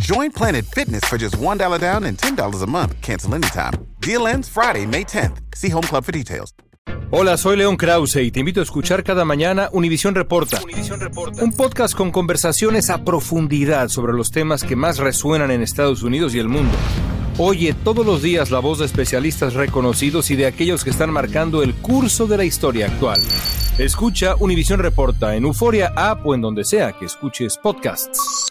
Join Planet Fitness for just $1 down and $10 a month. Cancel anytime. Deal ends Friday, May 10th. See Home Club for details. Hola, soy León Krause y te invito a escuchar cada mañana Univisión Reporta, un podcast con conversaciones a profundidad sobre los temas que más resuenan en Estados Unidos y el mundo. Oye todos los días la voz de especialistas reconocidos y de aquellos que están marcando el curso de la historia actual. Escucha Univisión Reporta en Euforia App o en donde sea que escuches podcasts.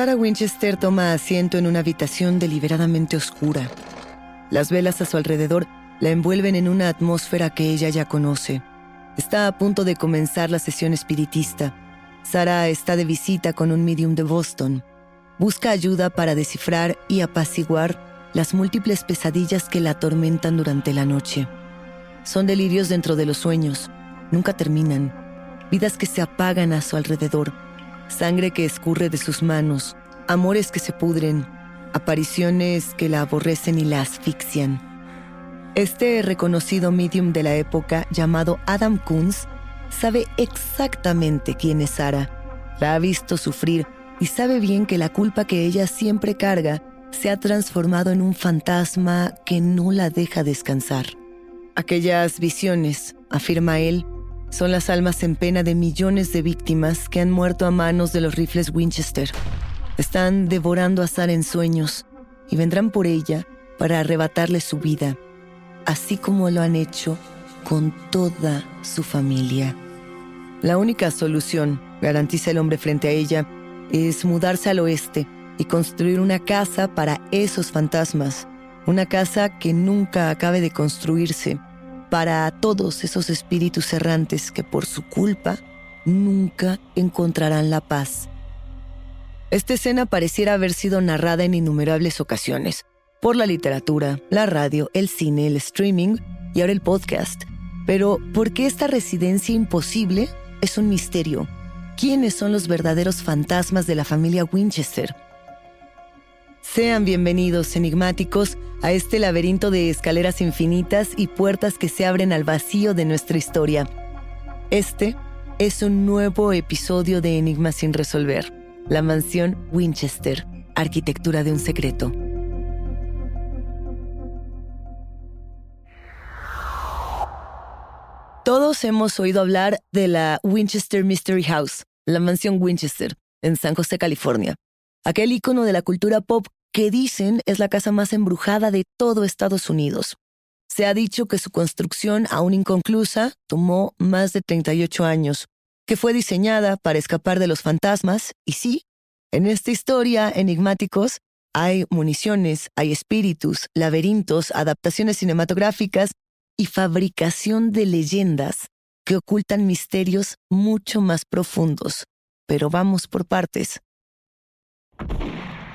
Sarah Winchester toma asiento en una habitación deliberadamente oscura. Las velas a su alrededor la envuelven en una atmósfera que ella ya conoce. Está a punto de comenzar la sesión espiritista. Sarah está de visita con un medium de Boston. Busca ayuda para descifrar y apaciguar las múltiples pesadillas que la atormentan durante la noche. Son delirios dentro de los sueños. Nunca terminan. Vidas que se apagan a su alrededor sangre que escurre de sus manos, amores que se pudren, apariciones que la aborrecen y la asfixian. Este reconocido medium de la época, llamado Adam Kunz, sabe exactamente quién es Sara. La ha visto sufrir y sabe bien que la culpa que ella siempre carga se ha transformado en un fantasma que no la deja descansar. Aquellas visiones, afirma él, son las almas en pena de millones de víctimas que han muerto a manos de los rifles Winchester. Están devorando a Sara en sueños y vendrán por ella para arrebatarle su vida, así como lo han hecho con toda su familia. La única solución, garantiza el hombre frente a ella, es mudarse al oeste y construir una casa para esos fantasmas, una casa que nunca acabe de construirse para todos esos espíritus errantes que por su culpa nunca encontrarán la paz. Esta escena pareciera haber sido narrada en innumerables ocasiones, por la literatura, la radio, el cine, el streaming y ahora el podcast. Pero, ¿por qué esta residencia imposible es un misterio? ¿Quiénes son los verdaderos fantasmas de la familia Winchester? Sean bienvenidos, enigmáticos, a este laberinto de escaleras infinitas y puertas que se abren al vacío de nuestra historia. Este es un nuevo episodio de Enigmas sin resolver. la mansión Winchester, arquitectura de un secreto. Todos hemos oído hablar de la Winchester Mystery House, la mansión Winchester, en San José, California. Aquel icono de la cultura pop que dicen es la casa más embrujada de todo Estados Unidos. Se ha dicho que su construcción, aún inconclusa, tomó más de 38 años, que fue diseñada para escapar de los fantasmas, y sí, en esta historia, enigmáticos, hay municiones, hay espíritus, laberintos, adaptaciones cinematográficas y fabricación de leyendas que ocultan misterios mucho más profundos. Pero vamos por partes.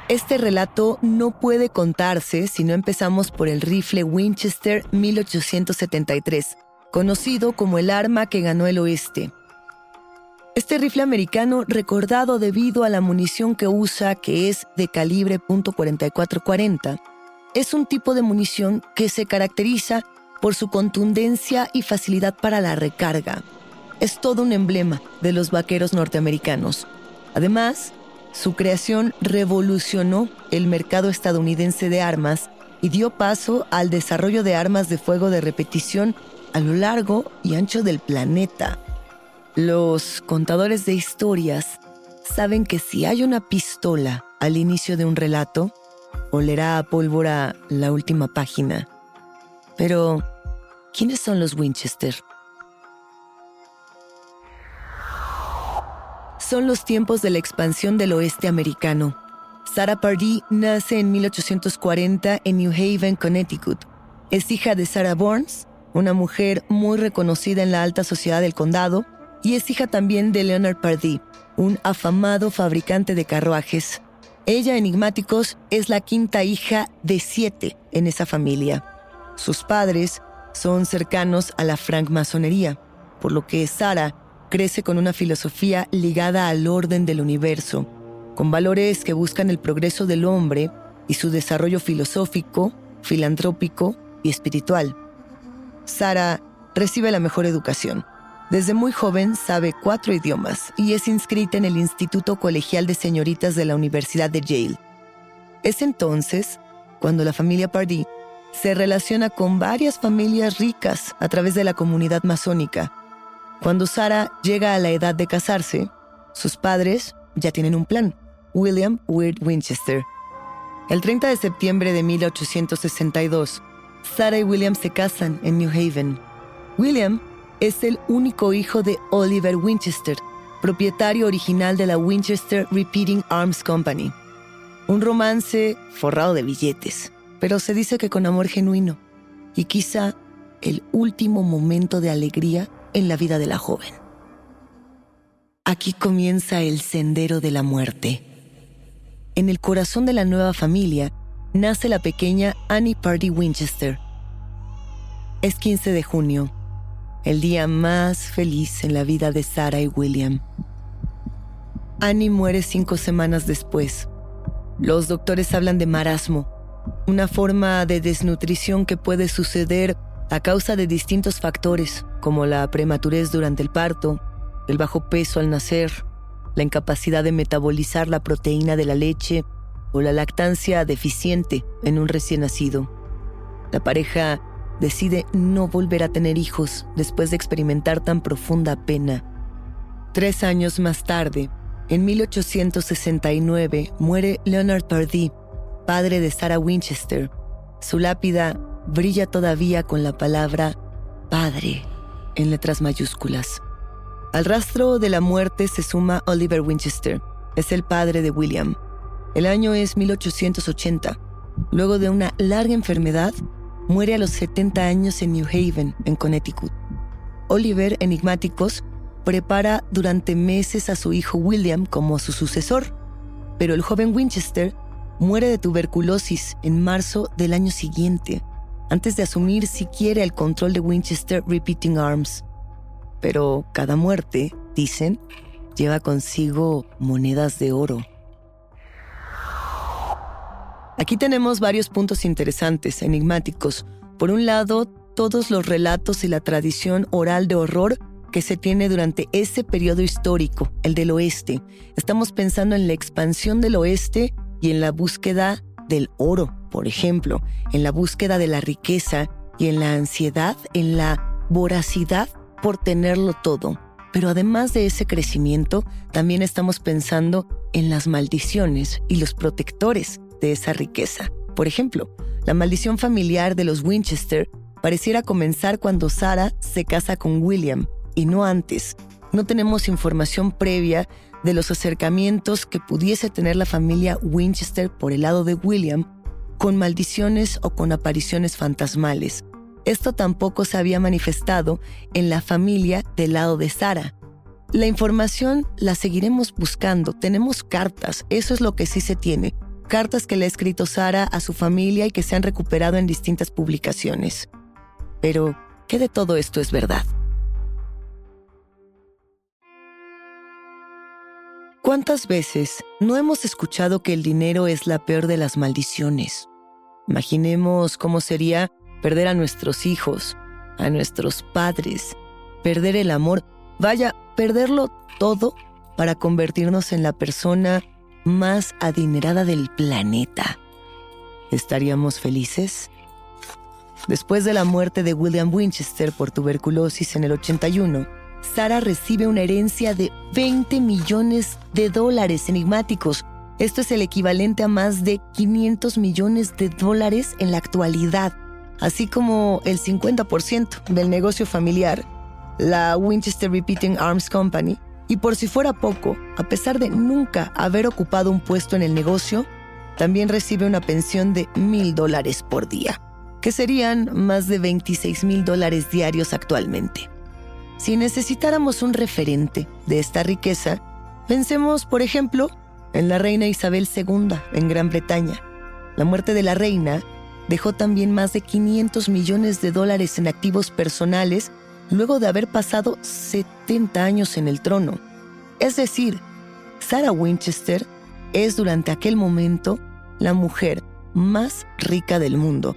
Este relato no puede contarse si no empezamos por el rifle Winchester 1873, conocido como el arma que ganó el oeste. Este rifle americano, recordado debido a la munición que usa, que es de calibre .4440, es un tipo de munición que se caracteriza por su contundencia y facilidad para la recarga. Es todo un emblema de los vaqueros norteamericanos. Además, su creación revolucionó el mercado estadounidense de armas y dio paso al desarrollo de armas de fuego de repetición a lo largo y ancho del planeta. Los contadores de historias saben que si hay una pistola al inicio de un relato, olerá a pólvora la última página. Pero, ¿Quiénes son los Winchester? Son los tiempos de la expansión del oeste americano. Sarah Pardee nace en 1840 en New Haven, Connecticut. Es hija de Sarah Burns, una mujer muy reconocida en la alta sociedad del condado, y es hija también de Leonard Pardee, un afamado fabricante de carruajes. Ella, enigmáticos, es la quinta hija de siete en esa familia. Sus padres son cercanos a la francmasonería, por lo que Sara crece con una filosofía ligada al orden del universo, con valores que buscan el progreso del hombre y su desarrollo filosófico, filantrópico y espiritual. Sara recibe la mejor educación. Desde muy joven sabe cuatro idiomas y es inscrita en el Instituto Colegial de Señoritas de la Universidad de Yale. Es entonces cuando la familia Pardee se relaciona con varias familias ricas a través de la comunidad masónica. Cuando Sara llega a la edad de casarse, sus padres ya tienen un plan, William Weird Winchester. El 30 de septiembre de 1862, Sara y William se casan en New Haven. William es el único hijo de Oliver Winchester, propietario original de la Winchester Repeating Arms Company. Un romance forrado de billetes pero se dice que con amor genuino y quizá el último momento de alegría en la vida de la joven. Aquí comienza el sendero de la muerte. En el corazón de la nueva familia nace la pequeña Annie Party Winchester. Es 15 de junio, el día más feliz en la vida de Sarah y William. Annie muere cinco semanas después. Los doctores hablan de marasmo, una forma de desnutrición que puede suceder a causa de distintos factores, como la prematurez durante el parto, el bajo peso al nacer, la incapacidad de metabolizar la proteína de la leche o la lactancia deficiente en un recién nacido. La pareja decide no volver a tener hijos después de experimentar tan profunda pena. Tres años más tarde, en 1869, muere Leonard Pardee, padre de Sarah Winchester. Su lápida brilla todavía con la palabra Padre en letras mayúsculas. Al rastro de la muerte se suma Oliver Winchester. Es el padre de William. El año es 1880. Luego de una larga enfermedad, muere a los 70 años en New Haven, en Connecticut. Oliver, enigmáticos, prepara durante meses a su hijo William como su sucesor, pero el joven Winchester muere de tuberculosis en marzo del año siguiente, antes de asumir siquiera el control de Winchester Repeating Arms. Pero cada muerte, dicen, lleva consigo monedas de oro. Aquí tenemos varios puntos interesantes, enigmáticos. Por un lado, todos los relatos y la tradición oral de horror que se tiene durante ese periodo histórico, el del oeste. Estamos pensando en la expansión del oeste y en la búsqueda del oro, por ejemplo, en la búsqueda de la riqueza y en la ansiedad, en la voracidad por tenerlo todo. Pero además de ese crecimiento, también estamos pensando en las maldiciones y los protectores de esa riqueza. Por ejemplo, la maldición familiar de los Winchester pareciera comenzar cuando Sarah se casa con William y no antes. No tenemos información previa de los acercamientos que pudiese tener la familia Winchester por el lado de William con maldiciones o con apariciones fantasmales. Esto tampoco se había manifestado en la familia del lado de Sara. La información la seguiremos buscando. Tenemos cartas, eso es lo que sí se tiene. Cartas que le ha escrito Sara a su familia y que se han recuperado en distintas publicaciones. Pero, ¿qué de todo esto es verdad? ¿Cuántas veces no hemos escuchado que el dinero es la peor de las maldiciones? Imaginemos cómo sería perder a nuestros hijos, a nuestros padres, perder el amor, vaya, perderlo todo para convertirnos en la persona más adinerada del planeta. ¿Estaríamos felices? Después de la muerte de William Winchester por tuberculosis en el 81, Sara recibe una herencia de 20 millones de dólares enigmáticos. Esto es el equivalente a más de 500 millones de dólares en la actualidad así como el 50% del negocio familiar, la Winchester Repeating Arms Company, y por si fuera poco, a pesar de nunca haber ocupado un puesto en el negocio, también recibe una pensión de mil dólares por día, que serían más de 26 mil dólares diarios actualmente. Si necesitáramos un referente de esta riqueza, pensemos, por ejemplo, en la reina Isabel II en Gran Bretaña. La muerte de la reina dejó también más de 500 millones de dólares en activos personales luego de haber pasado 70 años en el trono. Es decir, Sarah Winchester es durante aquel momento la mujer más rica del mundo.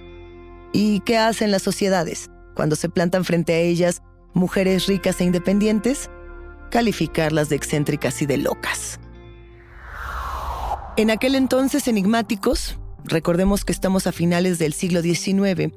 ¿Y qué hacen las sociedades cuando se plantan frente a ellas mujeres ricas e independientes? Calificarlas de excéntricas y de locas. En aquel entonces enigmáticos, recordemos que estamos a finales del siglo XIX,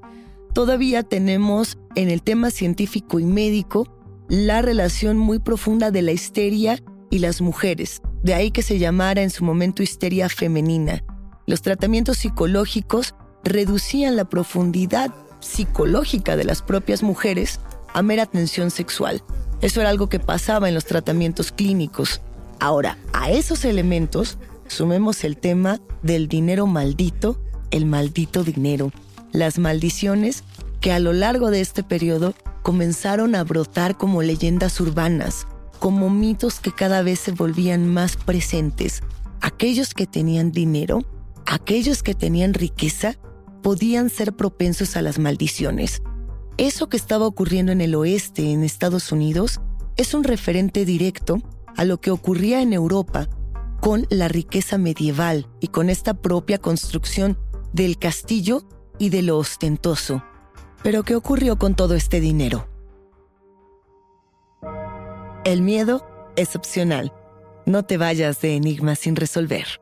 todavía tenemos en el tema científico y médico la relación muy profunda de la histeria y las mujeres. De ahí que se llamara en su momento histeria femenina. Los tratamientos psicológicos reducían la profundidad psicológica de las propias mujeres a mera tensión sexual. Eso era algo que pasaba en los tratamientos clínicos. Ahora, a esos elementos sumemos el tema del dinero maldito, el maldito dinero, las maldiciones que a lo largo de este periodo comenzaron a brotar como leyendas urbanas, como mitos que cada vez se volvían más presentes. Aquellos que tenían dinero, aquellos que tenían riqueza, podían ser propensos a las maldiciones. Eso que estaba ocurriendo en el oeste, en Estados Unidos, es un referente directo a lo que ocurría en Europa con la riqueza medieval y con esta propia construcción del castillo y de lo ostentoso. Pero ¿qué ocurrió con todo este dinero? El miedo es opcional. No te vayas de enigma sin resolver.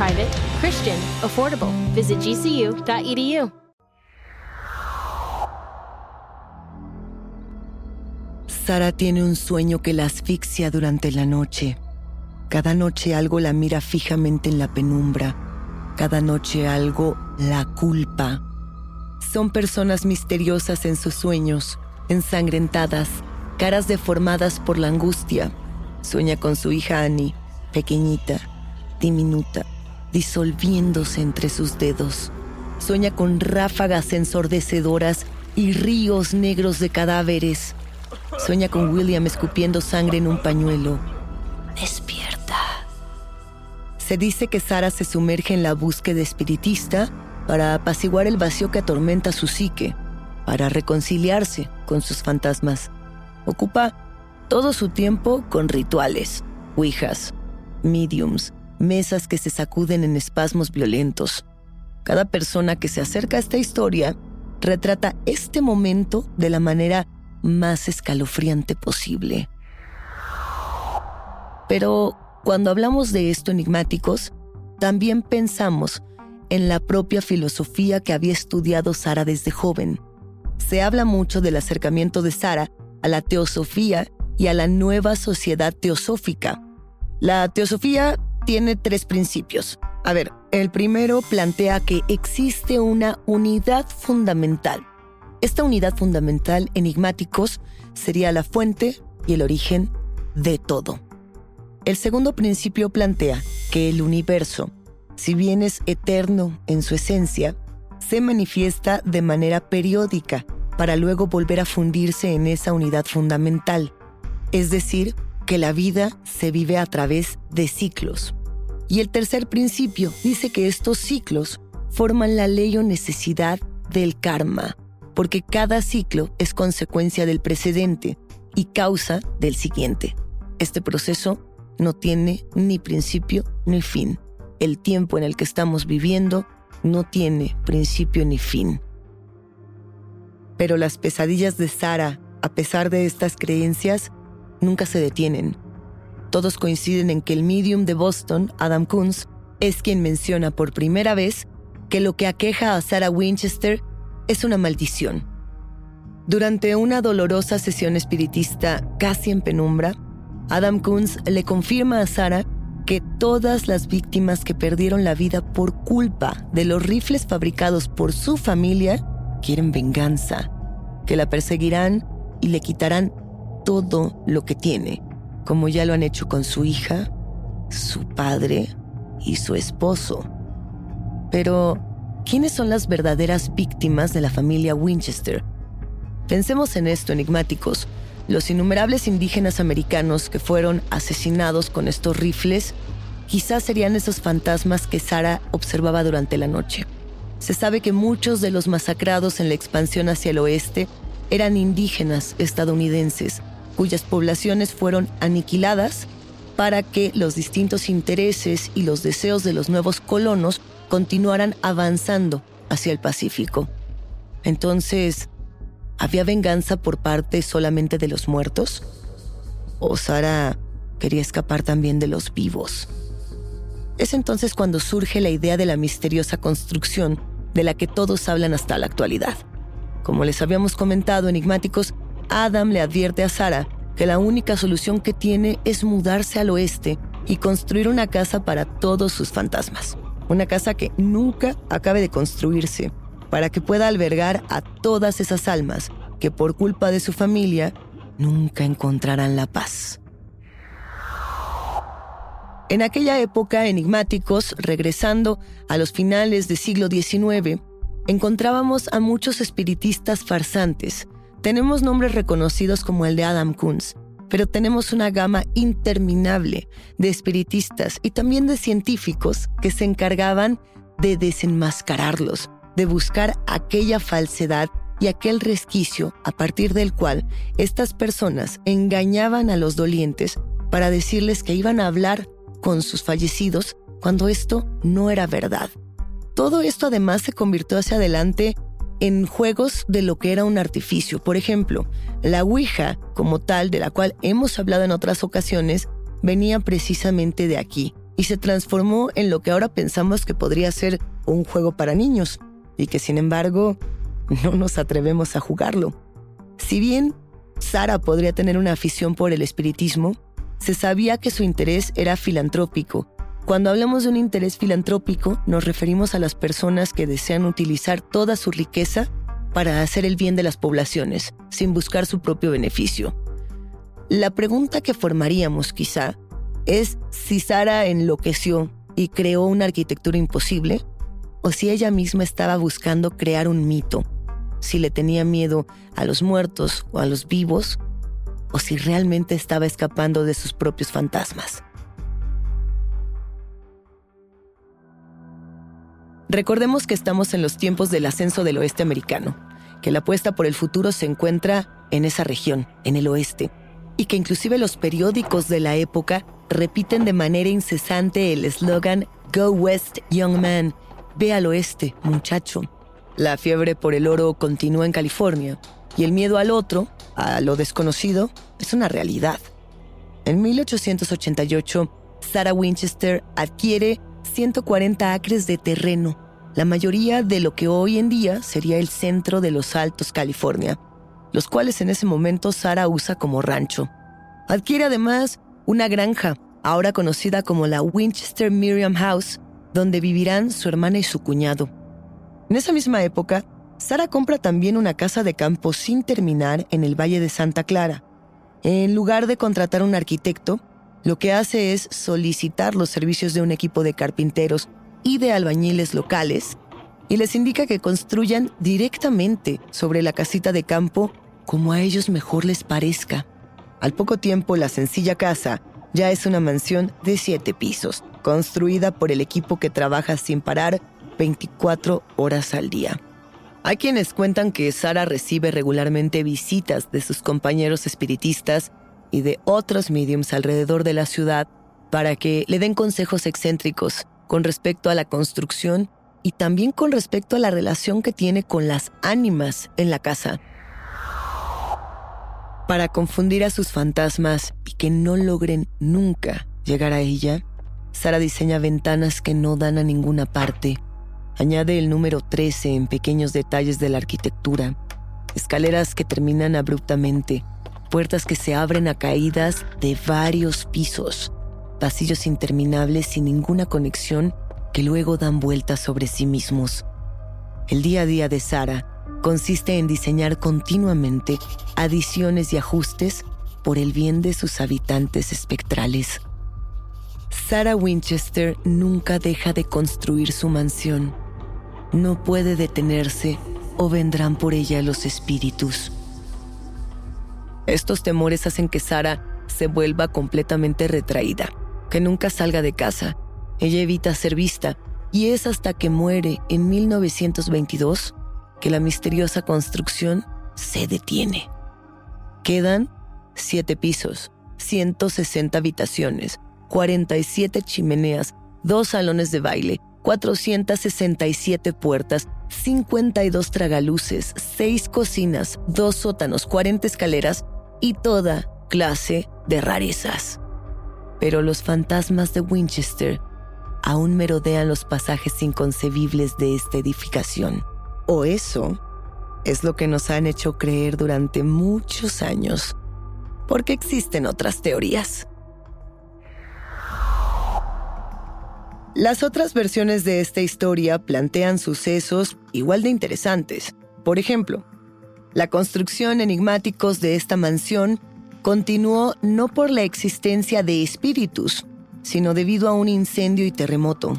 Private, Christian, affordable. Visit gcu.edu. Sara tiene un sueño que la asfixia durante la noche. Cada noche algo la mira fijamente en la penumbra. Cada noche algo la culpa. Son personas misteriosas en sus sueños, ensangrentadas, caras deformadas por la angustia. Sueña con su hija Annie, pequeñita, diminuta, disolviéndose entre sus dedos. Sueña con ráfagas ensordecedoras y ríos negros de cadáveres. Sueña con William escupiendo sangre en un pañuelo. Despierta. Se dice que Sara se sumerge en la búsqueda espiritista para apaciguar el vacío que atormenta su psique, para reconciliarse con sus fantasmas. Ocupa todo su tiempo con rituales, ouijas, mediums, mesas que se sacuden en espasmos violentos. Cada persona que se acerca a esta historia retrata este momento de la manera más escalofriante posible. Pero cuando hablamos de esto enigmáticos, también pensamos en la propia filosofía que había estudiado Sara desde joven. Se habla mucho del acercamiento de Sara a la teosofía y a la nueva sociedad teosófica. La teosofía tiene tres principios. A ver, el primero plantea que existe una unidad fundamental. Esta unidad fundamental, enigmáticos, sería la fuente y el origen de todo. El segundo principio plantea que el universo, si bien es eterno en su esencia, se manifiesta de manera periódica para luego volver a fundirse en esa unidad fundamental. Es decir, que la vida se vive a través de ciclos. Y el tercer principio dice que estos ciclos forman la ley o necesidad del karma, porque cada ciclo es consecuencia del precedente y causa del siguiente. Este proceso no tiene ni principio ni fin. El tiempo en el que estamos viviendo no tiene principio ni fin. Pero las pesadillas de Sara, a pesar de estas creencias, nunca se detienen. Todos coinciden en que el medium de Boston, Adam Kunz, es quien menciona por primera vez que lo que aqueja a Sarah Winchester es una maldición. Durante una dolorosa sesión espiritista casi en penumbra, Adam Kunz le confirma a Sara que todas las víctimas que perdieron la vida por culpa de los rifles fabricados por su familia quieren venganza, que la perseguirán y le quitarán todo lo que tiene, como ya lo han hecho con su hija, su padre y su esposo. Pero, ¿quiénes son las verdaderas víctimas de la familia Winchester? Pensemos en esto, enigmáticos los innumerables indígenas americanos que fueron asesinados con estos rifles quizás serían esos fantasmas que Sara observaba durante la noche. Se sabe que muchos de los masacrados en la expansión hacia el oeste eran indígenas estadounidenses, cuyas poblaciones fueron aniquiladas para que los distintos intereses y los deseos de los nuevos colonos continuaran avanzando hacia el Pacífico. Entonces, ¿Había venganza por parte solamente de los muertos? ¿O Sara quería escapar también de los vivos? Es entonces cuando surge la idea de la misteriosa construcción de la que todos hablan hasta la actualidad. Como les habíamos comentado, enigmáticos, Adam le advierte a Sara que la única solución que tiene es mudarse al oeste y construir una casa para todos sus fantasmas. Una casa que nunca acabe de construirse, para que pueda albergar a todas esas almas que por culpa de su familia nunca encontrarán la paz. En aquella época, enigmáticos, regresando a los finales del siglo XIX, encontrábamos a muchos espiritistas farsantes. Tenemos nombres reconocidos como el de Adam Kunz, pero tenemos una gama interminable de espiritistas y también de científicos que se encargaban de desenmascararlos, de buscar aquella falsedad y aquel resquicio a partir del cual estas personas engañaban a los dolientes para decirles que iban a hablar con sus fallecidos cuando esto no era verdad. Todo esto además se convirtió hacia adelante en juegos de lo que era un artificio. Por ejemplo, la Ouija, como tal, de la cual hemos hablado en otras ocasiones, venía precisamente de aquí y se transformó en lo que ahora pensamos que podría ser un juego para niños y que sin embargo no nos atrevemos a jugarlo. Si bien Sara podría tener una afición por el espiritismo, se sabía que su interés era filantrópico. Cuando hablamos de un interés filantrópico, nos referimos a las personas que desean utilizar toda su riqueza para hacer el bien de las poblaciones, sin buscar su propio beneficio. La pregunta que formaríamos quizá es si Sara enloqueció y creó una arquitectura imposible, o si ella misma estaba buscando crear un mito, si le tenía miedo a los muertos o a los vivos, o si realmente estaba escapando de sus propios fantasmas. Recordemos que estamos en los tiempos del ascenso del oeste americano, que la apuesta por el futuro se encuentra en esa región, en el oeste, y que inclusive los periódicos de la época repiten de manera incesante el eslogan Go West, Young Man, ve al oeste, muchacho. La fiebre por el oro continúa en California y el miedo al otro, a lo desconocido, es una realidad. En 1888, Sarah Winchester adquiere 140 acres de terreno, la mayoría de lo que hoy en día sería el centro de los Altos California, los cuales en ese momento Sarah usa como rancho. Adquiere además una granja, ahora conocida como la Winchester Miriam House, donde vivirán su hermana y su cuñado. En esa misma época, Sara compra también una casa de campo sin terminar en el Valle de Santa Clara. En lugar de contratar un arquitecto, lo que hace es solicitar los servicios de un equipo de carpinteros y de albañiles locales y les indica que construyan directamente sobre la casita de campo como a ellos mejor les parezca. Al poco tiempo, la sencilla casa ya es una mansión de siete pisos, construida por el equipo que trabaja sin parar 24 horas al día. Hay quienes cuentan que Sara recibe regularmente visitas de sus compañeros espiritistas y de otros mediums alrededor de la ciudad para que le den consejos excéntricos con respecto a la construcción y también con respecto a la relación que tiene con las ánimas en la casa. Para confundir a sus fantasmas y que no logren nunca llegar a ella, Sara diseña ventanas que no dan a ninguna parte Añade el número 13 en pequeños detalles de la arquitectura. Escaleras que terminan abruptamente, puertas que se abren a caídas de varios pisos, pasillos interminables sin ninguna conexión que luego dan vueltas sobre sí mismos. El día a día de Sara consiste en diseñar continuamente adiciones y ajustes por el bien de sus habitantes espectrales. Sarah Winchester nunca deja de construir su mansión no puede detenerse o vendrán por ella los espíritus. Estos temores hacen que Sara se vuelva completamente retraída, que nunca salga de casa. Ella evita ser vista y es hasta que muere en 1922 que la misteriosa construcción se detiene. Quedan siete pisos, 160 habitaciones, 47 chimeneas, dos salones de baile, 467 puertas, 52 tragaluces, 6 cocinas, 2 sótanos, 40 escaleras y toda clase de rarezas. Pero los fantasmas de Winchester aún merodean los pasajes inconcebibles de esta edificación. O eso es lo que nos han hecho creer durante muchos años, porque existen otras teorías. Las otras versiones de esta historia plantean sucesos igual de interesantes. Por ejemplo, la construcción enigmáticos de esta mansión continuó no por la existencia de espíritus, sino debido a un incendio y terremoto.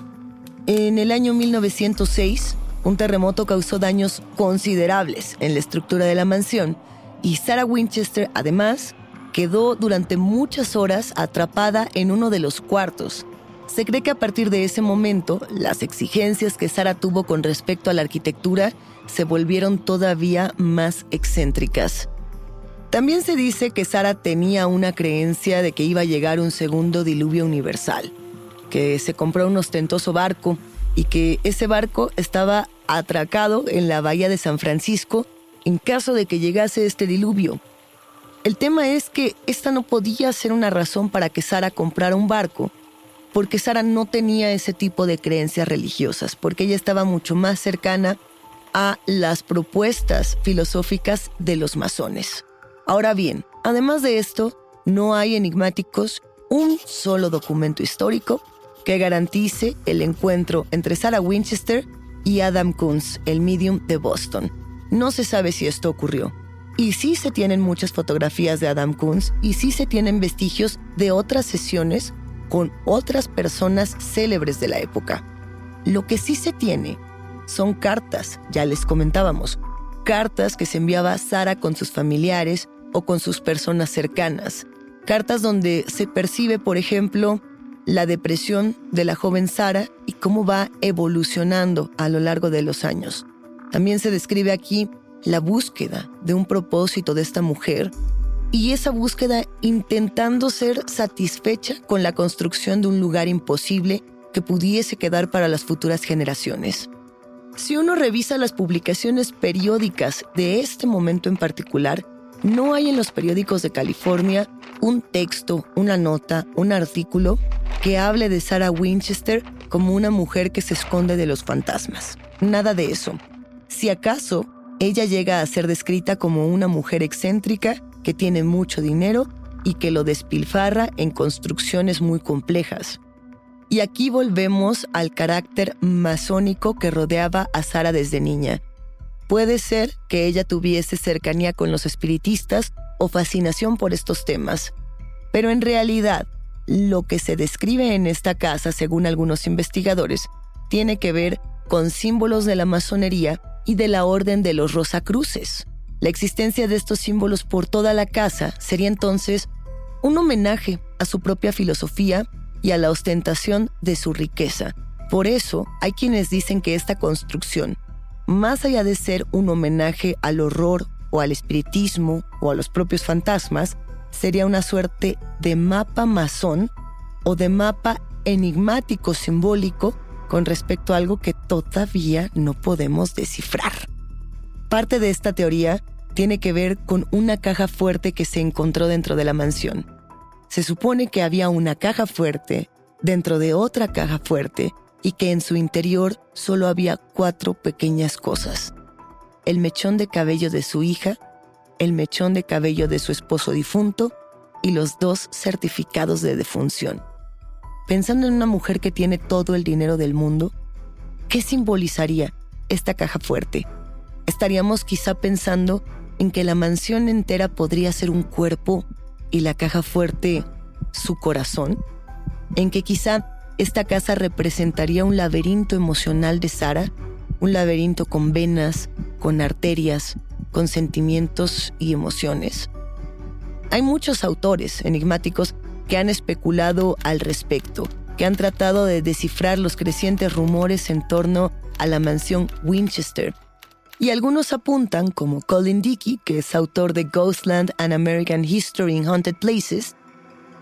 En el año 1906, un terremoto causó daños considerables en la estructura de la mansión y Sarah Winchester además quedó durante muchas horas atrapada en uno de los cuartos. Se cree que a partir de ese momento, las exigencias que Sarah tuvo con respecto a la arquitectura se volvieron todavía más excéntricas. También se dice que Sara tenía una creencia de que iba a llegar un segundo diluvio universal, que se compró un ostentoso barco y que ese barco estaba atracado en la bahía de San Francisco en caso de que llegase este diluvio. El tema es que esta no podía ser una razón para que Sara comprara un barco, porque Sara no tenía ese tipo de creencias religiosas, porque ella estaba mucho más cercana a las propuestas filosóficas de los masones. Ahora bien, además de esto, no hay enigmáticos un solo documento histórico que garantice el encuentro entre Sarah Winchester y Adam Kunz, el medium de Boston. No se sabe si esto ocurrió. Y sí se tienen muchas fotografías de Adam Kunz y sí se tienen vestigios de otras sesiones con otras personas célebres de la época. Lo que sí se tiene son cartas, ya les comentábamos, cartas que se enviaba Sara con sus familiares o con sus personas cercanas. Cartas donde se percibe, por ejemplo, la depresión de la joven Sara y cómo va evolucionando a lo largo de los años. También se describe aquí la búsqueda de un propósito de esta mujer y esa búsqueda intentando ser satisfecha con la construcción de un lugar imposible que pudiese quedar para las futuras generaciones. Si uno revisa las publicaciones periódicas de este momento en particular, no hay en los periódicos de California un texto, una nota, un artículo que hable de Sarah Winchester como una mujer que se esconde de los fantasmas. Nada de eso. Si acaso, ella llega a ser descrita como una mujer excéntrica que tiene mucho dinero y que lo despilfarra en construcciones muy complejas. Y aquí volvemos al carácter masónico que rodeaba a Sara desde niña. Puede ser que ella tuviese cercanía con los espiritistas o fascinación por estos temas, pero en realidad lo que se describe en esta casa, según algunos investigadores, tiene que ver con símbolos de la masonería y de la Orden de los Rosacruces. La existencia de estos símbolos por toda la casa sería entonces un homenaje a su propia filosofía y a la ostentación de su riqueza. Por eso hay quienes dicen que esta construcción, más allá de ser un homenaje al horror o al espiritismo o a los propios fantasmas, sería una suerte de mapa masón o de mapa enigmático simbólico con respecto a algo que todavía no podemos descifrar. Parte de esta teoría tiene que ver con una caja fuerte que se encontró dentro de la mansión. Se supone que había una caja fuerte dentro de otra caja fuerte y que en su interior solo había cuatro pequeñas cosas. El mechón de cabello de su hija, el mechón de cabello de su esposo difunto y los dos certificados de defunción. Pensando en una mujer que tiene todo el dinero del mundo, ¿qué simbolizaría esta caja fuerte? Estaríamos quizá pensando en que la mansión entera podría ser un cuerpo y la caja fuerte su corazón, en que quizá esta casa representaría un laberinto emocional de Sara, un laberinto con venas, con arterias, con sentimientos y emociones. Hay muchos autores enigmáticos que han especulado al respecto, que han tratado de descifrar los crecientes rumores en torno a la mansión Winchester y algunos apuntan, como Colin Dickey, que es autor de Ghostland and American History in Haunted Places,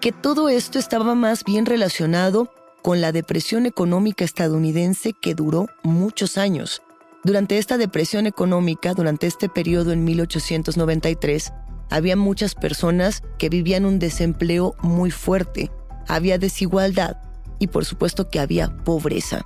que todo esto estaba más bien relacionado con la depresión económica estadounidense que duró muchos años. Durante esta depresión económica, durante este periodo en 1893, había muchas personas que vivían un desempleo muy fuerte, había desigualdad y por supuesto que había pobreza.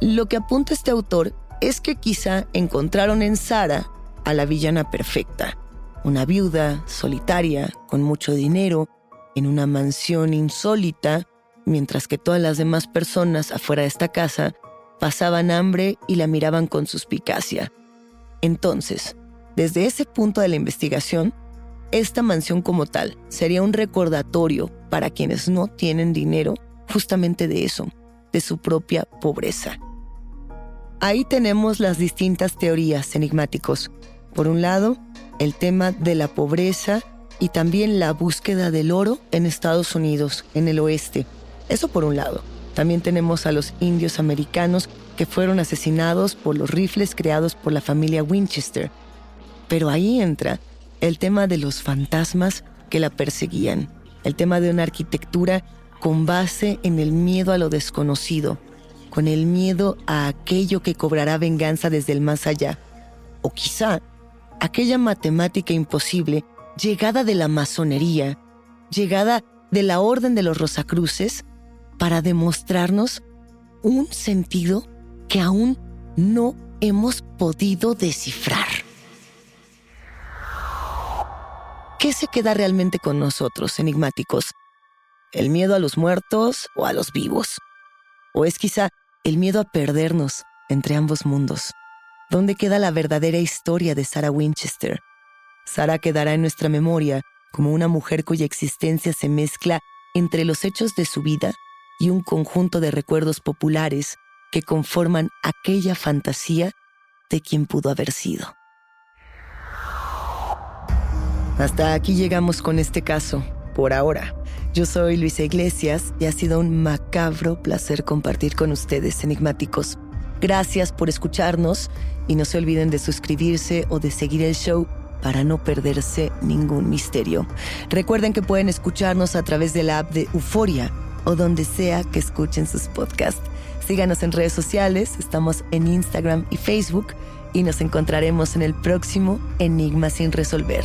Lo que apunta este autor es que quizá encontraron en Sara a la villana perfecta, una viuda solitaria con mucho dinero, en una mansión insólita, mientras que todas las demás personas afuera de esta casa pasaban hambre y la miraban con suspicacia. Entonces, desde ese punto de la investigación, esta mansión como tal sería un recordatorio para quienes no tienen dinero justamente de eso, de su propia pobreza. Ahí tenemos las distintas teorías enigmáticos. Por un lado, el tema de la pobreza y también la búsqueda del oro en Estados Unidos, en el oeste. Eso por un lado. También tenemos a los indios americanos que fueron asesinados por los rifles creados por la familia Winchester. Pero ahí entra el tema de los fantasmas que la perseguían, el tema de una arquitectura con base en el miedo a lo desconocido, con el miedo a aquello que cobrará venganza desde el más allá, o quizá aquella matemática imposible llegada de la masonería, llegada de la Orden de los Rosacruces, para demostrarnos un sentido que aún no hemos podido descifrar. ¿Qué se queda realmente con nosotros, enigmáticos? ¿El miedo a los muertos o a los vivos? ¿O es quizá el miedo a perdernos entre ambos mundos? ¿Dónde queda la verdadera historia de Sarah Winchester? Sarah quedará en nuestra memoria como una mujer cuya existencia se mezcla entre los hechos de su vida y un conjunto de recuerdos populares que conforman aquella fantasía de quien pudo haber sido. Hasta aquí llegamos con este caso, por ahora. Yo soy Luisa Iglesias y ha sido un macabro placer compartir con ustedes, enigmáticos. Gracias por escucharnos y no se olviden de suscribirse o de seguir el show para no perderse ningún misterio. Recuerden que pueden escucharnos a través de la app de Euforia o donde sea que escuchen sus podcasts. Síganos en redes sociales, estamos en Instagram y Facebook y nos encontraremos en el próximo Enigma sin resolver.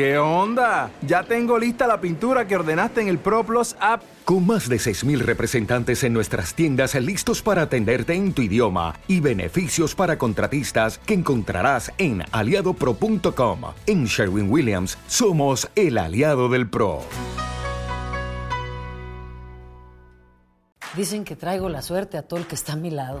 ¿Qué onda? Ya tengo lista la pintura que ordenaste en el ProPlus app. Con más de 6.000 representantes en nuestras tiendas listos para atenderte en tu idioma y beneficios para contratistas que encontrarás en aliadopro.com. En Sherwin Williams somos el aliado del PRO. Dicen que traigo la suerte a todo el que está a mi lado.